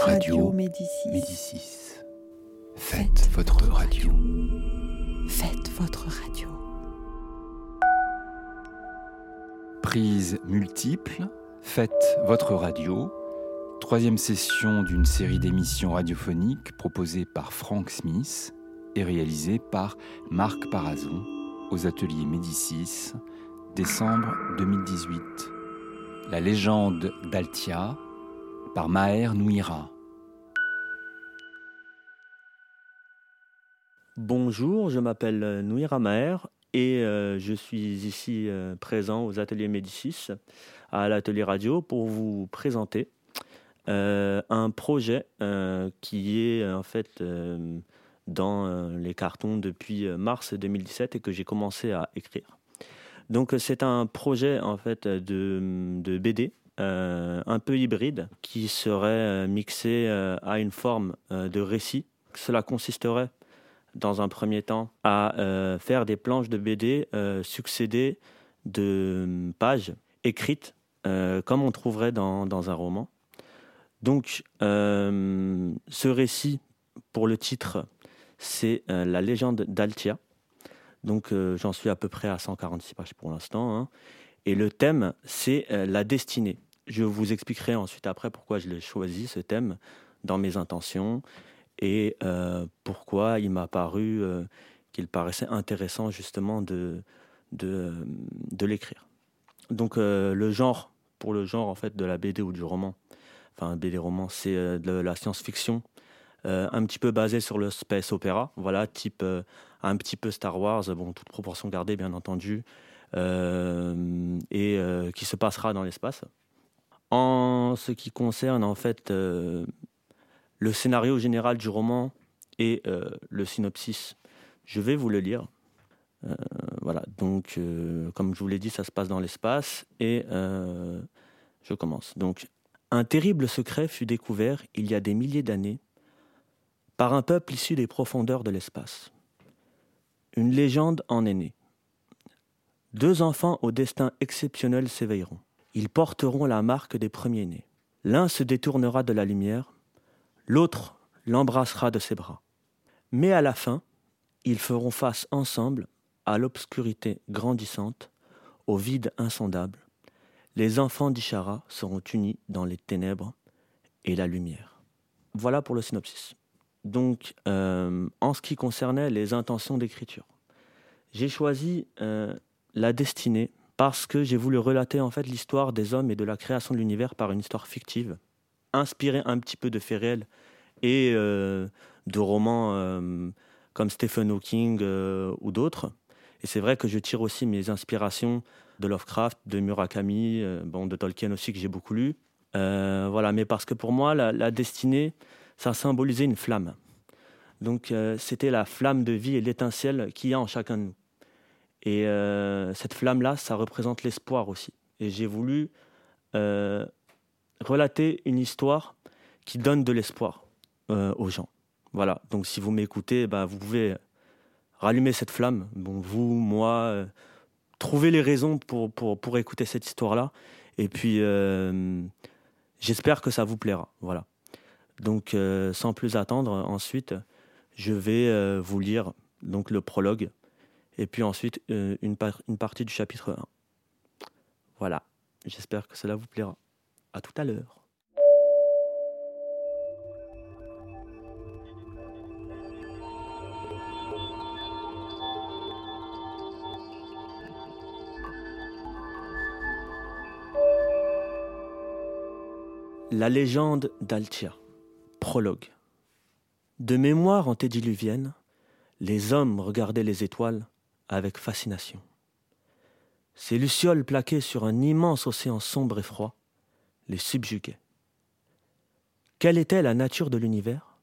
Radio Médicis. Médicis. Faites, votre radio. Faites votre radio. Prise multiple. Faites votre radio. Troisième session d'une série d'émissions radiophoniques proposée par Frank Smith et réalisée par Marc Parazon aux ateliers Médicis, décembre 2018. La légende d'Altia par Maher Nouira. Bonjour, je m'appelle Nouira Maher et euh, je suis ici euh, présent aux ateliers Médicis, à l'atelier radio, pour vous présenter euh, un projet qui est en fait dans les cartons depuis mars 2017 et que j'ai commencé à écrire. Donc c'est un projet en fait de BD euh, un peu hybride qui serait euh, mixé euh, à une forme de récit. Cela consisterait dans un premier temps à faire des planches de BD succédées de pages écrites comme on trouverait dans, dans un roman. Donc ce récit, pour le titre, c'est La légende d'Altia. Donc j'en suis à peu près à 146 pages pour l'instant. Hein. Et le thème, c'est la destinée. Je vous expliquerai ensuite après pourquoi je l'ai choisi, ce thème, dans mes intentions, et euh, pourquoi il m'a paru euh, qu'il paraissait intéressant justement de, de, l'écrire. Donc euh, le genre, pour le genre en fait de la BD ou du roman, enfin BD roman, c'est de la science-fiction, un petit peu basé sur le space opéra, voilà, type un petit peu Star Wars, bon, toute proportion gardée bien entendu, et qui se passera dans l'espace. En ce qui concerne en fait euh, le scénario général du roman et euh, le synopsis, je vais vous le lire. Euh, voilà, donc comme je vous l'ai dit, ça se passe dans l'espace et je commence. Donc, un terrible secret fut découvert il y a des milliers d'années par un peuple issu des profondeurs de l'espace. Une légende en est née. Deux enfants au destin exceptionnel s'éveilleront. Ils porteront la marque des premiers-nés. L'un se détournera de la lumière, l'autre l'embrassera de ses bras. Mais à la fin, ils feront face ensemble à l'obscurité grandissante, au vide insondable. Les enfants d'Ishara seront unis dans les ténèbres et la lumière. Voilà pour le synopsis. Donc, euh, en ce qui concernait les intentions d'écriture, j'ai choisi euh, la destinée parce que j'ai voulu relater en fait l'histoire des hommes et de la création de l'univers par une histoire fictive, inspirée un petit peu de faits réels et euh, de romans euh, comme Stephen Hawking euh, ou d'autres. Et c'est vrai que je tire aussi mes inspirations de Lovecraft, de Murakami, bon, de Tolkien aussi que j'ai beaucoup lu. voilà, mais parce que pour moi, la, la destinée, ça symbolisait une flamme. Donc c'était la flamme de vie et l'étincelle qu'il y a en chacun de nous. Et euh, cette flamme-là, ça représente l'espoir aussi. Et j'ai voulu euh, relater une histoire qui donne de l'espoir euh, aux gens. Voilà, donc si vous m'écoutez, bah, vous pouvez rallumer cette flamme. Bon, vous, moi, trouver les raisons pour, pour, pour écouter cette histoire-là. Et puis, j'espère que ça vous plaira. Voilà. Donc, sans plus attendre, ensuite, je vais vous lire donc, le prologue et puis ensuite euh, une, une partie du chapitre 1. Voilà, j'espère que cela vous plaira. À tout à l'heure. La légende d'Altia. Prologue. De mémoire antédiluvienne, les hommes regardaient les étoiles avec fascination. Ces lucioles plaquées sur un immense océan sombre et froid les subjuguaient. Quelle était la nature de l'univers?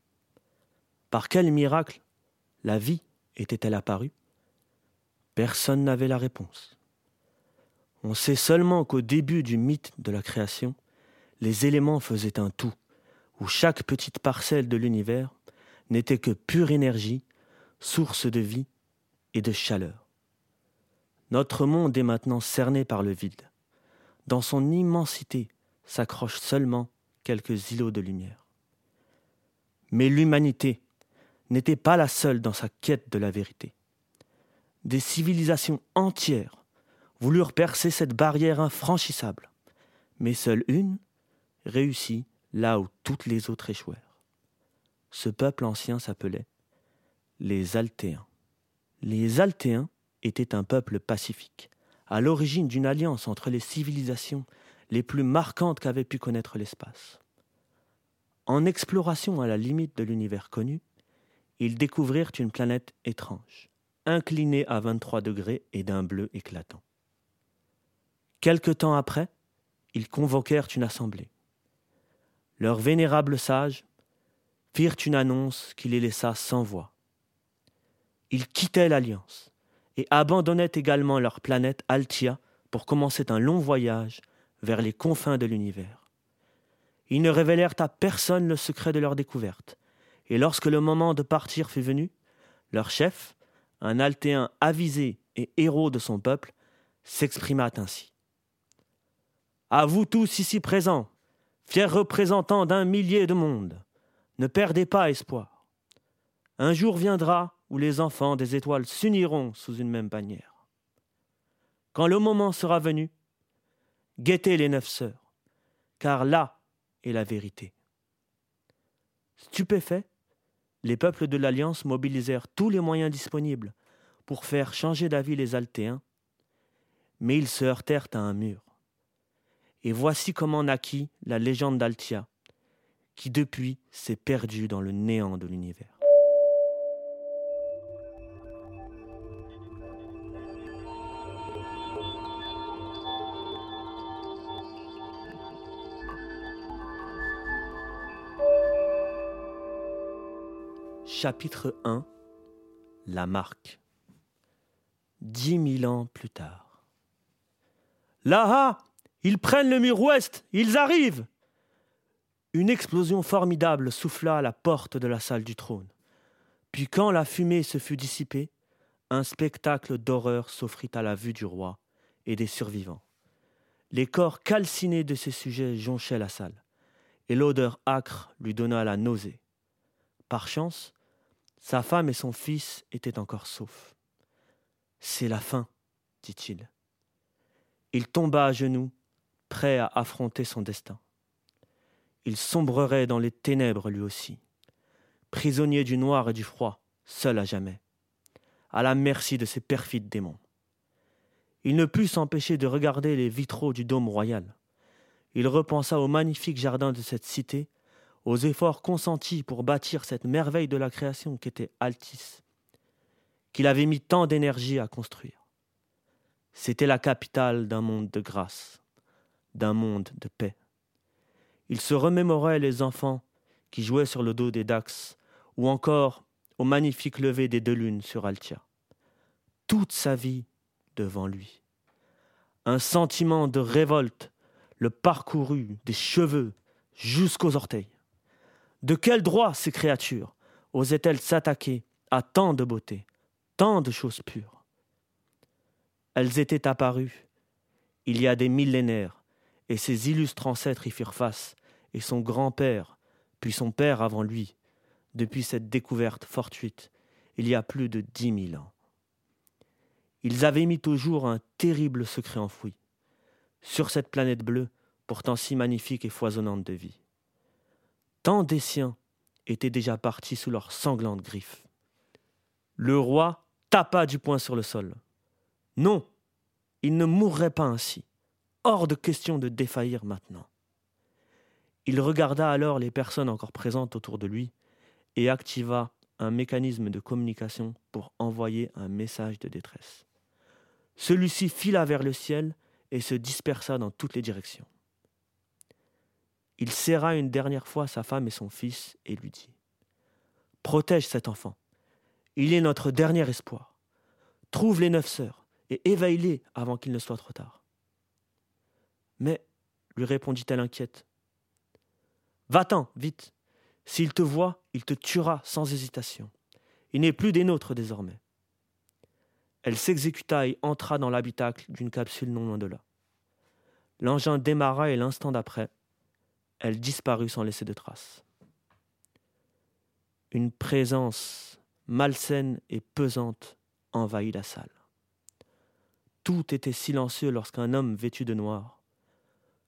Par quel miracle la vie était-elle apparue? Personne n'avait la réponse. On sait seulement qu'au début du mythe de la création, les éléments faisaient un tout, où chaque petite parcelle de l'univers n'était que pure énergie, source de vie et de chaleur. Notre monde est maintenant cerné par le vide. Dans son immensité s'accrochent seulement quelques îlots de lumière. Mais l'humanité n'était pas la seule dans sa quête de la vérité. Des civilisations entières voulurent percer cette barrière infranchissable, mais seule une réussit là où toutes les autres échouèrent. Ce peuple ancien s'appelait les Altéens. Les Altéens étaient un peuple pacifique, à l'origine d'une alliance entre les civilisations les plus marquantes qu'avait pu connaître l'espace. En exploration à la limite de l'univers connu, ils découvrirent une planète étrange, inclinée à 23 degrés et d'un bleu éclatant. Quelque temps après, ils convoquèrent une assemblée. Leurs vénérables sages firent une annonce qui les laissa sans voix. Ils quittaient l'Alliance et abandonnaient également leur planète Altia pour commencer un long voyage vers les confins de l'univers. Ils ne révélèrent à personne le secret de leur découverte, et lorsque le moment de partir fut venu, leur chef, un Altéen avisé et héros de son peuple, s'exprima ainsi. À vous tous ici présents, fiers représentants d'un millier de mondes, ne perdez pas espoir. Un jour viendra où les enfants des étoiles s'uniront sous une même bannière. Quand le moment sera venu, guettez les neuf sœurs, car là est la vérité. Stupéfaits, les peuples de l'Alliance mobilisèrent tous les moyens disponibles pour faire changer d'avis les Altéens, mais ils se heurtèrent à un mur. Et voici comment naquit la légende d'Altia, qui depuis s'est perdue dans le néant de l'univers. Chapitre 1 La marque Dix mille ans plus tard. Là, ils prennent le mur ouest, ils arrivent Une explosion formidable souffla à la porte de la salle du trône. Puis quand la fumée se fut dissipée, un spectacle d'horreur s'offrit à la vue du roi et des survivants. Les corps calcinés de ses sujets jonchaient la salle, et l'odeur âcre lui donna la nausée. Par chance, sa femme et son fils étaient encore saufs. C'est la fin, dit-il. Il tomba à genoux prêt à affronter son destin. Il sombrerait dans les ténèbres lui aussi, prisonnier du noir et du froid, seul à jamais, à la merci de ses perfides démons. Il ne put s'empêcher de regarder les vitraux du dôme royal. Il repensa au magnifique jardin de cette cité, aux efforts consentis pour bâtir cette merveille de la création qu'était Altis, qu'il avait mis tant d'énergie à construire. C'était la capitale d'un monde de grâce d'un monde de paix. Il se remémorait les enfants qui jouaient sur le dos des Dax, ou encore au magnifique lever des deux lunes sur Altia. Toute sa vie devant lui. Un sentiment de révolte le parcourut des cheveux jusqu'aux orteils. De quel droit ces créatures osaient-elles s'attaquer à tant de beauté, tant de choses pures? Elles étaient apparues il y a des millénaires et ses illustres ancêtres y firent face, et son grand-père, puis son père avant lui, depuis cette découverte fortuite, il y a plus de dix mille ans. Ils avaient mis au jour un terrible secret enfoui, sur cette planète bleue, pourtant si magnifique et foisonnante de vie. Tant des siens étaient déjà partis sous leurs sanglantes griffes. Le roi tapa du poing sur le sol. Non, il ne mourrait pas ainsi hors de question de défaillir maintenant. Il regarda alors les personnes encore présentes autour de lui et activa un mécanisme de communication pour envoyer un message de détresse. Celui-ci fila vers le ciel et se dispersa dans toutes les directions. Il serra une dernière fois sa femme et son fils et lui dit Protège cet enfant. Il est notre dernier espoir. Trouve les neuf sœurs et éveille-les avant qu'il ne soit trop tard. Mais, lui répondit-elle inquiète, Va-t'en, vite. S'il te voit, il te tuera sans hésitation. Il n'est plus des nôtres désormais. Elle s'exécuta et entra dans l'habitacle d'une capsule non loin de là. L'engin démarra et l'instant d'après, elle disparut sans laisser de traces. Une présence malsaine et pesante envahit la salle. Tout était silencieux lorsqu'un homme vêtu de noir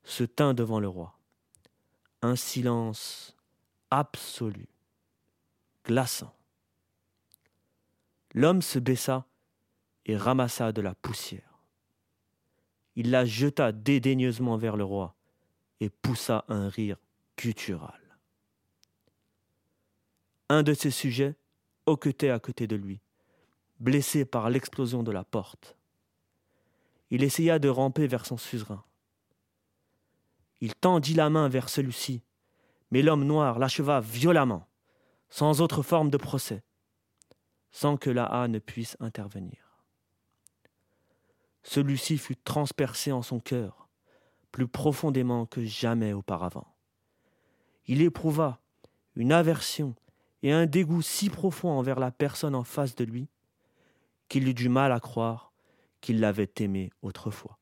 se tint devant le roi. Un silence absolu, glaçant. L'homme se baissa et ramassa de la poussière. Il la jeta dédaigneusement vers le roi et poussa un rire guttural. Un de ses sujets hoquetait à côté de lui, blessé par l'explosion de la porte. Il essaya de ramper vers son suzerain. Il tendit la main vers celui-ci, mais l'homme noir l'acheva violemment, sans autre forme de procès, sans que la haie ne puisse intervenir. Celui-ci fut transpercé en son cœur, plus profondément que jamais auparavant. Il éprouva une aversion et un dégoût si profond envers la personne en face de lui qu'il eut du mal à croire qu'il l'avait aimé autrefois.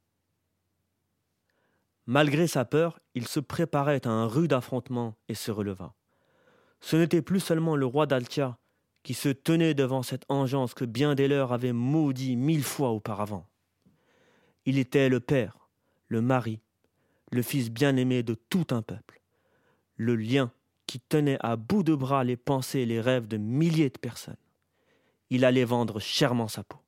Malgré sa peur, il se préparait à un rude affrontement et se releva. Ce n'était plus seulement le roi d'Altia qui se tenait devant cette engeance que bien des leurs avaient maudit mille fois auparavant. Il était le père, le mari, le fils bien-aimé de tout un peuple, le lien qui tenait à bout de bras les pensées et les rêves de milliers de personnes. Il allait vendre chèrement sa peau.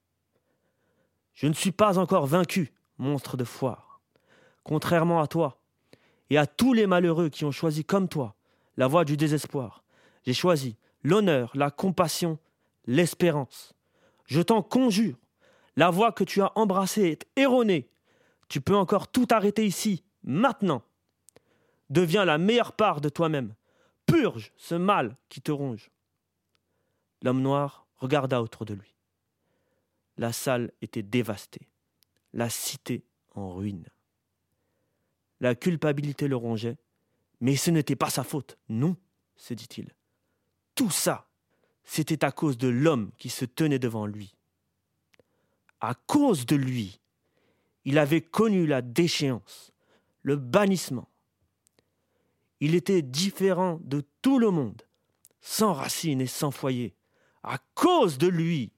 Je ne suis pas encore vaincu, monstre de foire. Contrairement à toi et à tous les malheureux qui ont choisi comme toi la voie du désespoir, j'ai choisi l'honneur, la compassion, l'espérance. Je t'en conjure, la voie que tu as embrassée est erronée. Tu peux encore tout arrêter ici, maintenant. Deviens la meilleure part de toi-même. Purge ce mal qui te ronge. L'homme noir regarda autour de lui. La salle était dévastée, la cité en ruine. La culpabilité le rongeait, mais ce n'était pas sa faute, non, se dit-il. Tout ça, c'était à cause de l'homme qui se tenait devant lui. À cause de lui, il avait connu la déchéance, le bannissement, il était différent de tout le monde, sans racines et sans foyer. À cause de lui,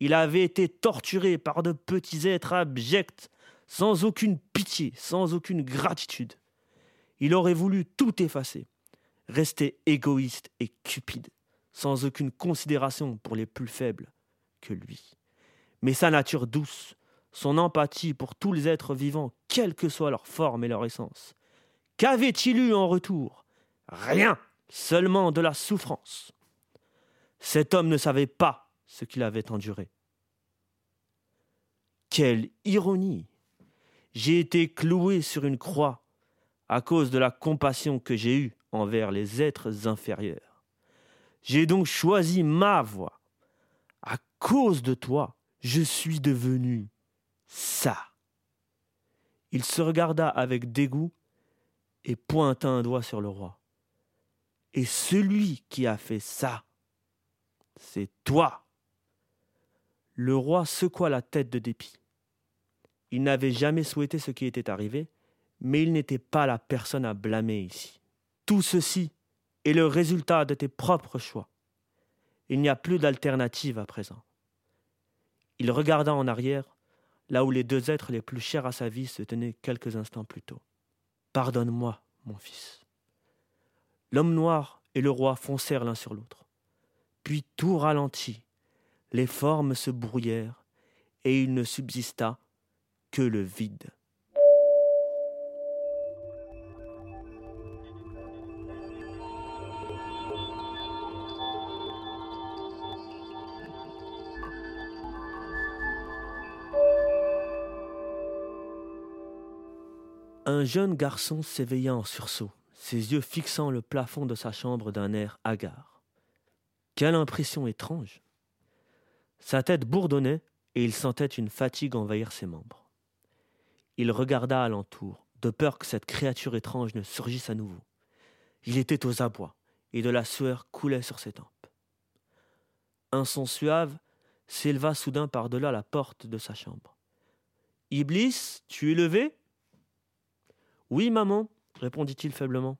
il avait été torturé par de petits êtres abjects, sans aucune pitié, sans aucune gratitude. Il aurait voulu tout effacer, rester égoïste et cupide, sans aucune considération pour les plus faibles que lui. Mais sa nature douce, son empathie pour tous les êtres vivants, quelle que soit leur forme et leur essence, Qu'avait-il eu en retour? Rien, seulement de la souffrance. Cet homme ne savait pas ce qu'il avait enduré. Quelle ironie J'ai été cloué sur une croix à cause de la compassion que j'ai eue envers les êtres inférieurs. J'ai donc choisi ma voie. À cause de toi, je suis devenu ça. Il se regarda avec dégoût et pointa un doigt sur le roi. Et celui qui a fait ça, c'est toi. Le roi secoua la tête de dépit. Il n'avait jamais souhaité ce qui était arrivé, mais il n'était pas la personne à blâmer ici. Tout ceci est le résultat de tes propres choix. Il n'y a plus d'alternative à présent. Il regarda en arrière, là où les deux êtres les plus chers à sa vie se tenaient quelques instants plus tôt. Pardonne-moi, mon fils. L'homme noir et le roi foncèrent l'un sur l'autre. Puis tout ralentit, les formes se brouillèrent, et il ne subsista que le vide. Un jeune garçon s'éveilla en sursaut, ses yeux fixant le plafond de sa chambre d'un air hagard. Quelle impression étrange Sa tête bourdonnait et il sentait une fatigue envahir ses membres. Il regarda alentour, de peur que cette créature étrange ne surgisse à nouveau. Il était aux abois, et de la sueur coulait sur ses tempes. Un son suave s'éleva soudain par-delà la porte de sa chambre. Iblis, tu es levé? Oui, maman, répondit-il faiblement.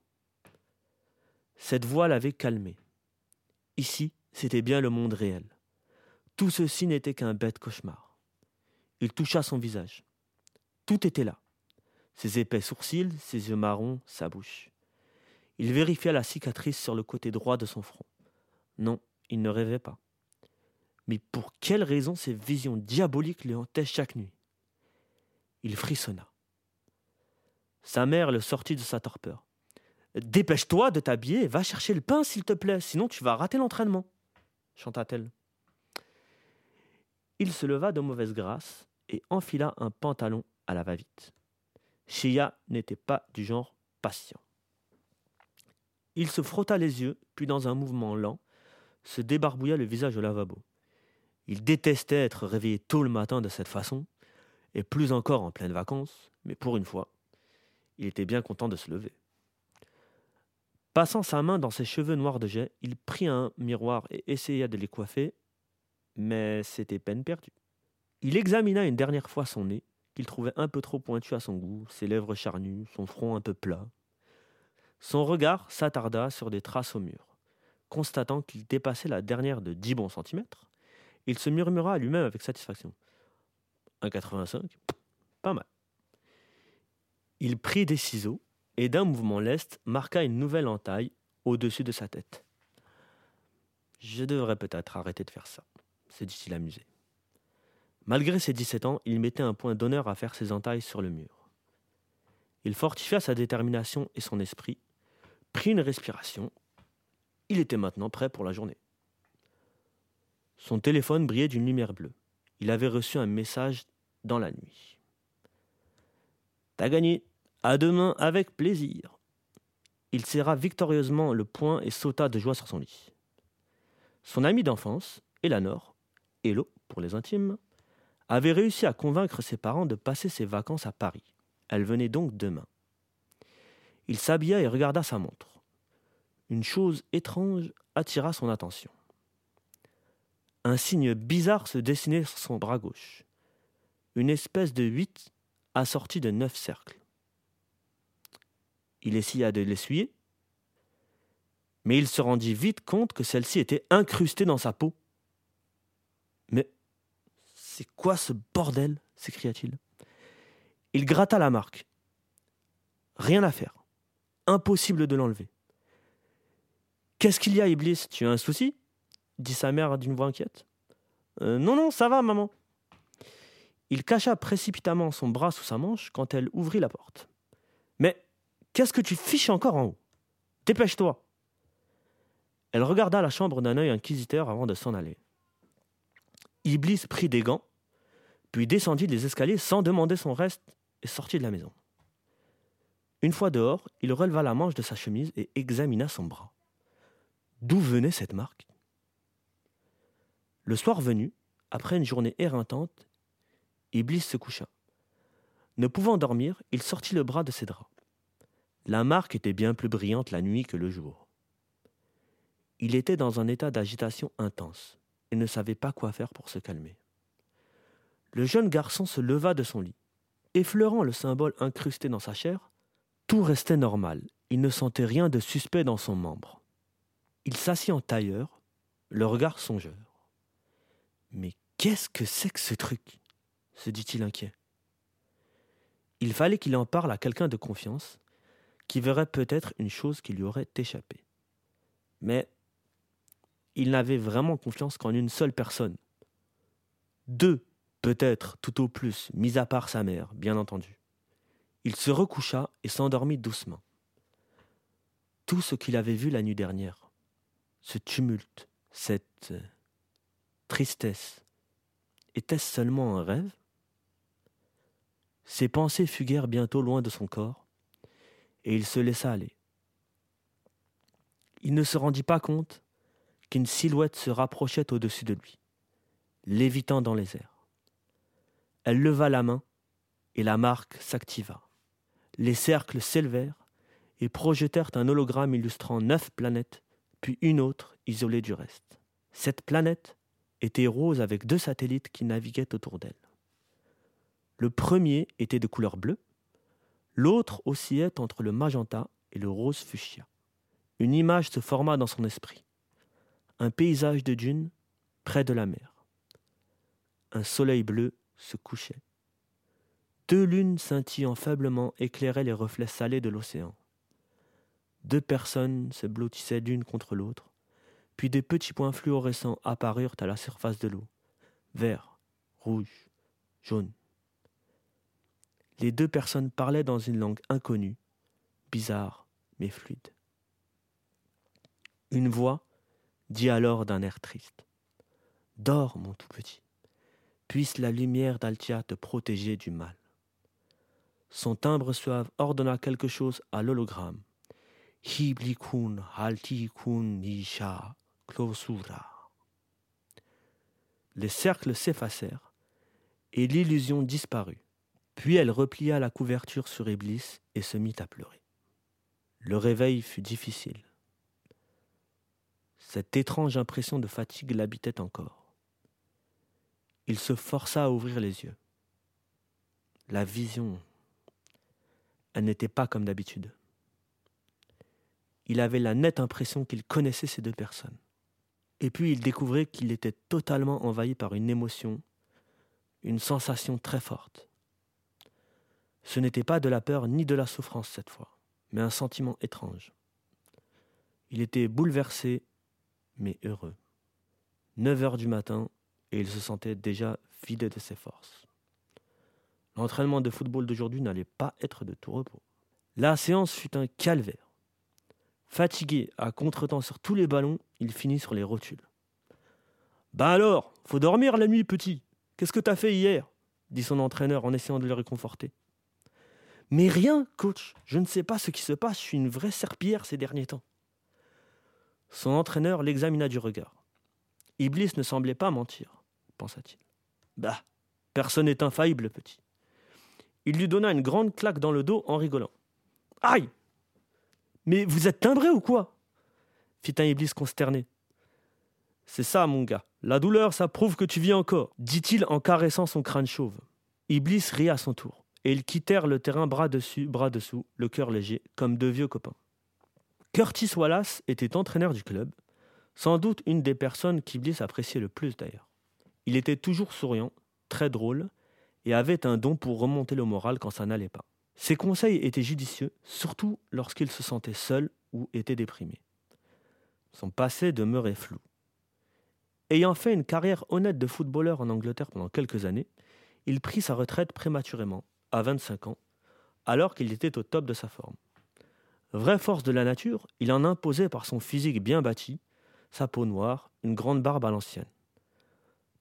Cette voix l'avait calmé. Ici, c'était bien le monde réel. Tout ceci n'était qu'un bête cauchemar. Il toucha son visage. Tout était là. Ses épais sourcils, ses yeux marrons, sa bouche. Il vérifia la cicatrice sur le côté droit de son front. Non, il ne rêvait pas. Mais pour quelle raison ces visions diaboliques le hantaient chaque nuit? Il frissonna. Sa mère le sortit de sa torpeur. Dépêche-toi de t'habiller va chercher le pain, s'il te plaît, sinon tu vas rater l'entraînement, chanta-t-elle. Il se leva de mauvaise grâce et enfila un pantalon à la va-vite. Shia n'était pas du genre patient. Il se frotta les yeux, puis dans un mouvement lent, se débarbouilla le visage au lavabo. Il détestait être réveillé tôt le matin de cette façon, et plus encore en pleine vacances, mais pour une fois, il était bien content de se lever. Passant sa main dans ses cheveux noirs de jet, il prit un miroir et essaya de les coiffer, mais c'était peine perdue. Il examina une dernière fois son nez, qu'il trouvait un peu trop pointu à son goût, ses lèvres charnues, son front un peu plat. Son regard s'attarda sur des traces au mur. Constatant qu'il dépassait la dernière de dix bons centimètres, il se murmura à lui-même avec satisfaction. 1,85 Pas mal. Il prit des ciseaux et d'un mouvement leste marqua une nouvelle entaille au-dessus de sa tête. Je devrais peut-être arrêter de faire ça, se dit-il amusé. Malgré ses 17 ans, il mettait un point d'honneur à faire ses entailles sur le mur. Il fortifia sa détermination et son esprit, prit une respiration. Il était maintenant prêt pour la journée. Son téléphone brillait d'une lumière bleue. Il avait reçu un message dans la nuit. T'as gagné, à demain avec plaisir. Il serra victorieusement le poing et sauta de joie sur son lit. Son ami d'enfance, Eleanor, Hello pour les intimes, avait réussi à convaincre ses parents de passer ses vacances à Paris. Elle venait donc demain. Il s'habilla et regarda sa montre. Une chose étrange attira son attention. Un signe bizarre se dessinait sur son bras gauche. Une espèce de huit assortie de neuf cercles. Il essaya de l'essuyer, mais il se rendit vite compte que celle-ci était incrustée dans sa peau. Mais c'est quoi ce bordel? s'écria-t-il. Il gratta la marque. Rien à faire. Impossible de l'enlever. Qu'est-ce qu'il y a, Iblis? Tu as un souci? dit sa mère d'une voix inquiète. Euh, non, non, ça va, maman. Il cacha précipitamment son bras sous sa manche quand elle ouvrit la porte. Mais Qu'est-ce que tu fiches encore en haut Dépêche-toi Elle regarda la chambre d'un œil inquisiteur avant de s'en aller. Iblis prit des gants, puis descendit les escaliers sans demander son reste et sortit de la maison. Une fois dehors, il releva la manche de sa chemise et examina son bras. D'où venait cette marque? Le soir venu, après une journée éreintante, Iblis se coucha. Ne pouvant dormir, il sortit le bras de ses draps. La marque était bien plus brillante la nuit que le jour. Il était dans un état d'agitation intense et ne savait pas quoi faire pour se calmer. Le jeune garçon se leva de son lit. Effleurant le symbole incrusté dans sa chair, tout restait normal. Il ne sentait rien de suspect dans son membre. Il s'assit en tailleur, le regard songeur. Mais qu'est-ce que c'est que ce truc? se dit-il inquiet. Il fallait qu'il en parle à quelqu'un de confiance, qui verrait peut-être une chose qui lui aurait échappé. Mais il n'avait vraiment confiance qu'en une seule personne. Deux, peut-être, tout au plus, mis à part sa mère, bien entendu. Il se recoucha et s'endormit doucement. Tout ce qu'il avait vu la nuit dernière, ce tumulte, cette euh, tristesse, était-ce seulement un rêve? Ses pensées fuguèrent bientôt loin de son corps, et il se laissa aller. Il ne se rendit pas compte qu'une silhouette se rapprochait au-dessus de lui, lévitant dans les airs. Elle leva la main et la marque s'activa. Les cercles s'élevèrent et projetèrent un hologramme illustrant neuf planètes, puis une autre isolée du reste. Cette planète était rose avec deux satellites qui naviguaient autour d'elle. Le premier était de couleur bleue, L'autre oscillait entre le magenta et le rose fuchsia. Une image se forma dans son esprit. un paysage de dunes près de la mer. Un soleil bleu se couchait. Deux lunes scintillant faiblement éclairaient les reflets salés de l'océan. Deux personnes se blottissaient l'une contre l'autre, puis des petits points fluorescents apparurent à la surface de l'eau, vert, rouge, jaune. Les deux personnes parlaient dans une langue inconnue, bizarre mais fluide. Une voix dit alors d'un air triste. Dors, mon tout petit. Puisse la lumière d'Altia te protéger du mal. Son timbre suave ordonna quelque chose à l'hologramme. Hiblikun haltikun nisha klosura. Les cercles s'effacèrent et l'illusion disparut. Puis elle replia la couverture sur Iblis et se mit à pleurer. Le réveil fut difficile. Cette étrange impression de fatigue l'habitait encore. Il se força à ouvrir les yeux. La vision, elle n'était pas comme d'habitude. Il avait la nette impression qu'il connaissait ces deux personnes. Et puis il découvrait qu'il était totalement envahi par une émotion, une sensation très forte. Ce n'était pas de la peur ni de la souffrance cette fois, mais un sentiment étrange. Il était bouleversé, mais heureux. Neuf heures du matin, et il se sentait déjà vidé de ses forces. L'entraînement de football d'aujourd'hui n'allait pas être de tout repos. La séance fut un calvaire. Fatigué à contretemps sur tous les ballons, il finit sur les rotules. Ben alors, faut dormir la nuit, petit. Qu'est-ce que t'as fait hier? dit son entraîneur en essayant de le réconforter. Mais rien, coach. Je ne sais pas ce qui se passe. Je suis une vraie serpillière ces derniers temps. Son entraîneur l'examina du regard. Iblis ne semblait pas mentir pensa-t-il. Bah, personne n'est infaillible, petit. Il lui donna une grande claque dans le dos en rigolant. Aïe Mais vous êtes timbré ou quoi? fit un Iblis consterné. C'est ça, mon gars. La douleur, ça prouve que tu vis encore, dit-il en caressant son crâne chauve. Iblis rit à son tour, et ils quittèrent le terrain bras dessus, bras dessous, le cœur léger, comme deux vieux copains. Curtis Wallace était entraîneur du club, sans doute une des personnes qu'Iblis appréciait le plus d'ailleurs. Il était toujours souriant, très drôle, et avait un don pour remonter le moral quand ça n'allait pas. Ses conseils étaient judicieux, surtout lorsqu'il se sentait seul ou était déprimé. Son passé demeurait flou. Ayant fait une carrière honnête de footballeur en Angleterre pendant quelques années, il prit sa retraite prématurément, à 25 ans, alors qu'il était au top de sa forme. Vraie force de la nature, il en imposait par son physique bien bâti, sa peau noire, une grande barbe à l'ancienne.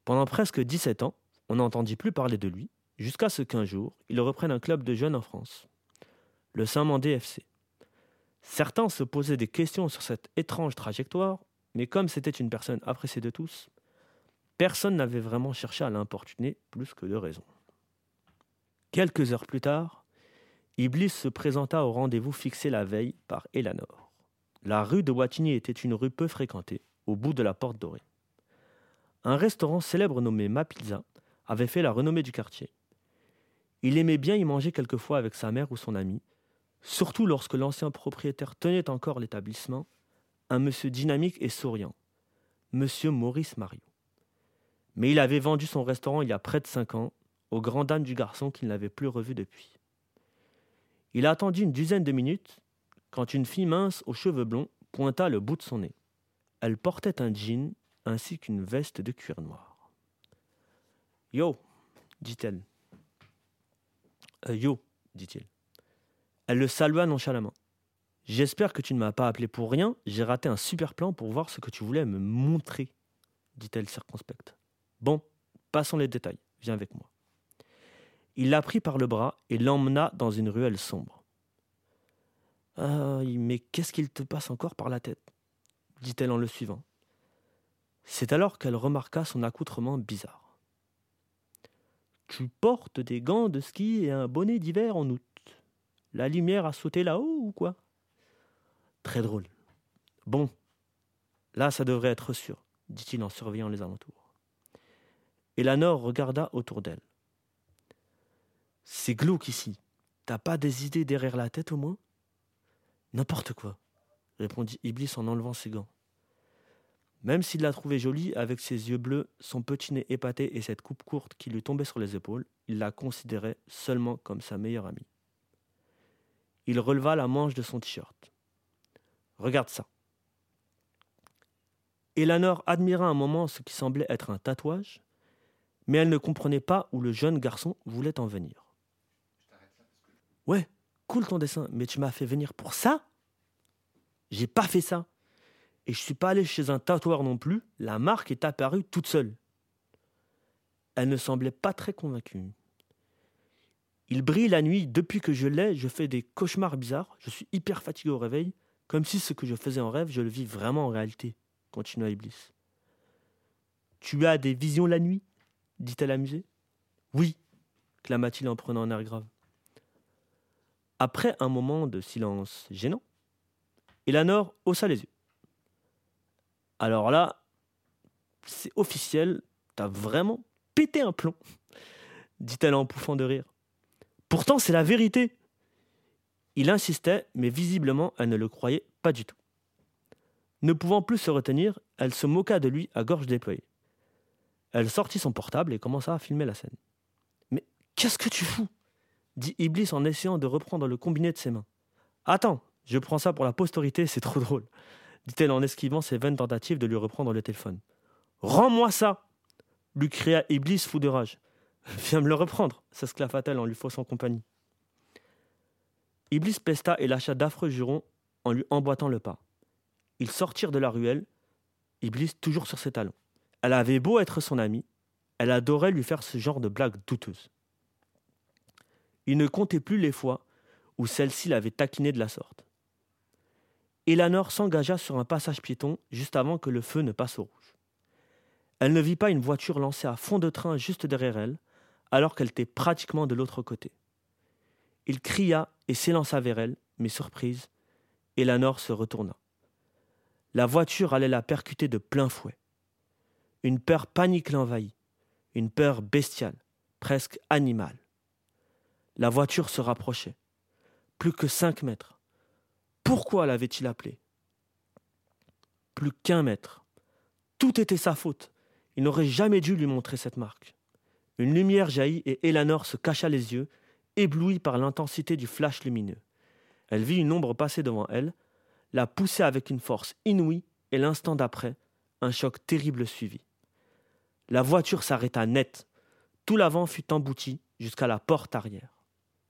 Pendant presque 17 ans, on n'entendit plus parler de lui, jusqu'à ce qu'un jour, il reprenne un club de jeunes en France, le Saint-Mandé FC. Certains se posaient des questions sur cette étrange trajectoire, mais comme c'était une personne appréciée de tous, personne n'avait vraiment cherché à l'importuner plus que de raison. Quelques heures plus tard, Iblis se présenta au rendez-vous fixé la veille par Elanor. La rue de Wattigny était une rue peu fréquentée, au bout de la porte dorée. Un restaurant célèbre nommé Ma Pizza avait fait la renommée du quartier. Il aimait bien y manger quelquefois avec sa mère ou son ami, surtout lorsque l'ancien propriétaire tenait encore l'établissement, un monsieur dynamique et souriant, monsieur Maurice Mario. Mais il avait vendu son restaurant il y a près de cinq ans, aux grandes dames du garçon qu'il n'avait plus revu depuis. Il a attendu une dizaine de minutes quand une fille mince aux cheveux blonds pointa le bout de son nez. Elle portait un jean ainsi qu'une veste de cuir noir. Yo, dit-elle. Euh, yo, dit-il. Elle le salua nonchalamment. J'espère que tu ne m'as pas appelé pour rien, j'ai raté un super plan pour voir ce que tu voulais me montrer, dit-elle circonspecte. Bon, passons les détails, viens avec moi. Il la prit par le bras et l'emmena dans une ruelle sombre. Mais qu'est-ce qu'il te passe encore par la tête? dit-elle en le suivant. C'est alors qu'elle remarqua son accoutrement bizarre. Tu portes des gants de ski et un bonnet d'hiver en août. La lumière a sauté là-haut ou quoi? Très drôle. Bon, là ça devrait être sûr, dit-il en surveillant les alentours. Elanor regarda autour d'elle. C'est glauque ici. T'as pas des idées derrière la tête au moins? N'importe quoi, répondit Iblis en enlevant ses gants. Même s'il la trouvait jolie avec ses yeux bleus, son petit nez épaté et cette coupe courte qui lui tombait sur les épaules, il la considérait seulement comme sa meilleure amie. Il releva la manche de son t-shirt. Regarde ça. Eleanor admira un moment ce qui semblait être un tatouage, mais elle ne comprenait pas où le jeune garçon voulait en venir. Ouais, cool ton dessin, mais tu m'as fait venir pour ça? J'ai pas fait ça. Et je suis pas allé chez un tatoueur non plus, la marque est apparue toute seule. Elle ne semblait pas très convaincue. Il brille la nuit, depuis que je l'ai, je fais des cauchemars bizarres, je suis hyper fatigué au réveil, comme si ce que je faisais en rêve, je le vis vraiment en réalité, continua Iblis. Tu as des visions la nuit? dit-elle amusée. Oui, clama-t-il en prenant un air grave. Après un moment de silence gênant, Eleanor haussa les yeux. Alors là, c'est officiel, t'as vraiment pété un plomb, dit-elle en pouffant de rire. Pourtant, c'est la vérité. Il insistait, mais visiblement, elle ne le croyait pas du tout. Ne pouvant plus se retenir, elle se moqua de lui à gorge déployée. Elle sortit son portable et commença à filmer la scène. Mais qu'est-ce que tu fous? Dit Iblis en essayant de reprendre le combiné de ses mains. Attends, je prends ça pour la postérité, c'est trop drôle, dit-elle en esquivant ses vaines tentatives de lui reprendre le téléphone. Rends-moi ça lui cria Iblis fou de rage. Viens me le reprendre, s'esclaffa-t-elle en lui faussant compagnie. Iblis pesta et lâcha d'affreux jurons en lui emboîtant le pas. Ils sortirent de la ruelle, Iblis toujours sur ses talons. Elle avait beau être son amie, elle adorait lui faire ce genre de blagues douteuses. Il ne comptait plus les fois où celle-ci l'avait taquiné de la sorte. Eleanor s'engagea sur un passage piéton juste avant que le feu ne passe au rouge. Elle ne vit pas une voiture lancée à fond de train juste derrière elle, alors qu'elle était pratiquement de l'autre côté. Il cria et s'élança vers elle, mais surprise, Eleanor se retourna. La voiture allait la percuter de plein fouet. Une peur panique l'envahit, une peur bestiale, presque animale. La voiture se rapprochait. Plus que cinq mètres. Pourquoi l'avait-il appelé? Plus qu'un mètre. Tout était sa faute. Il n'aurait jamais dû lui montrer cette marque. Une lumière jaillit et Eleanor se cacha les yeux, éblouie par l'intensité du flash lumineux. Elle vit une ombre passer devant elle, la pousser avec une force inouïe, et l'instant d'après, un choc terrible suivit. La voiture s'arrêta net. Tout l'avant fut embouti jusqu'à la porte arrière.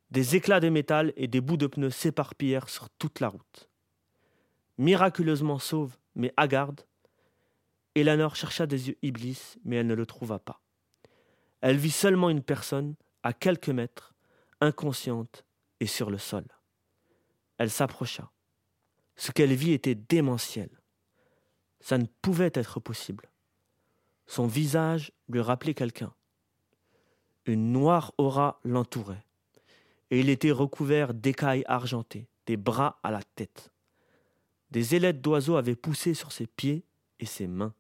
Des éclats de métal et des bouts de pneus s'éparpillèrent sur toute la route. Miraculeusement sauve, mais hagarde, Eleanor chercha des yeux Iblis, mais elle ne le trouva pas. Elle vit seulement une personne, à quelques mètres, inconsciente et sur le sol. Elle s'approcha. Ce qu'elle vit était démentiel. Ça ne pouvait être possible. Son visage lui rappelait quelqu'un. Une noire aura l'entourait, et il était recouvert d'écailles argentées, des bras à la tête. Des ailettes d'oiseaux avaient poussé sur ses pieds et ses mains.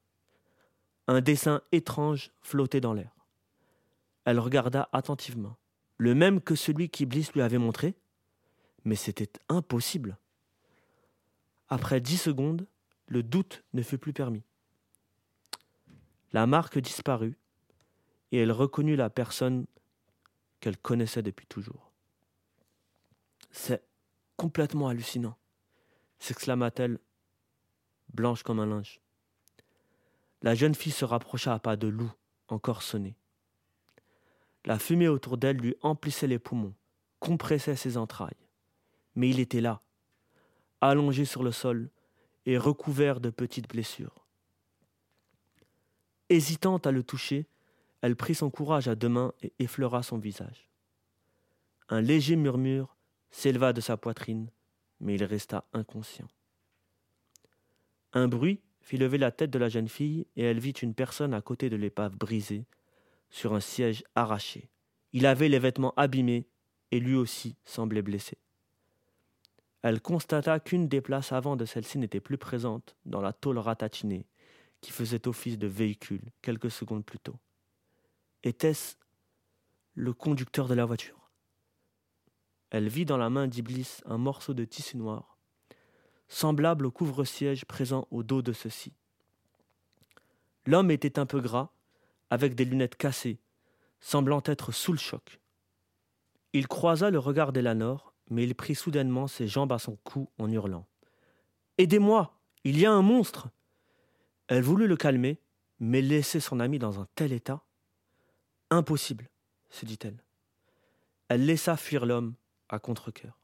Un dessin étrange flottait dans l'air. Elle regarda attentivement, le même que celui qu'Iblis lui avait montré, mais c'était impossible. Après dix secondes, le doute ne fut plus permis. La marque disparut, et elle reconnut la personne qu'elle connaissait depuis toujours. C'est complètement hallucinant, s'exclama-t-elle, blanche comme un linge. La jeune fille se rapprocha à pas de loup, encore sonné. La fumée autour d'elle lui emplissait les poumons, compressait ses entrailles. Mais il était là, allongé sur le sol et recouvert de petites blessures. Hésitant à le toucher, elle prit son courage à deux mains et effleura son visage. Un léger murmure s'éleva de sa poitrine, mais il resta inconscient. Un bruit fit lever la tête de la jeune fille et elle vit une personne à côté de l'épave brisée, sur un siège arraché. Il avait les vêtements abîmés et lui aussi semblait blessé. Elle constata qu'une des places avant de celle-ci n'était plus présente dans la tôle ratatinée qui faisait office de véhicule quelques secondes plus tôt. Était-ce le conducteur de la voiture? Elle vit dans la main d'Iblis un morceau de tissu noir, semblable au couvre-siège présent au dos de ceux-ci. L'homme était un peu gras, avec des lunettes cassées, semblant être sous le choc. Il croisa le regard d'Elanor, mais il prit soudainement ses jambes à son cou en hurlant. Aidez-moi Il y a un monstre Elle voulut le calmer, mais laisser son ami dans un tel état Impossible, se dit-elle. Elle laissa fuir l'homme à contre-coeur.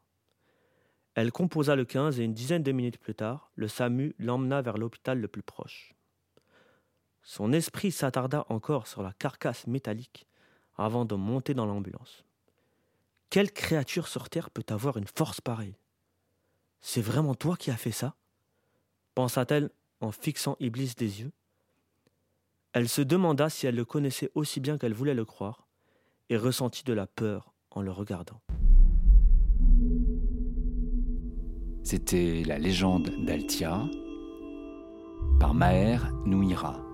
Elle composa le 15 et une dizaine de minutes plus tard, le SAMU l'emmena vers l'hôpital le plus proche. Son esprit s'attarda encore sur la carcasse métallique avant de monter dans l'ambulance. Quelle créature sur Terre peut avoir une force pareille? C'est vraiment toi qui as fait ça? pensa-t-elle en fixant Iblis des yeux. Elle se demanda si elle le connaissait aussi bien qu'elle voulait le croire, et ressentit de la peur en le regardant. C'était la légende d'Altia par Maher Nouira.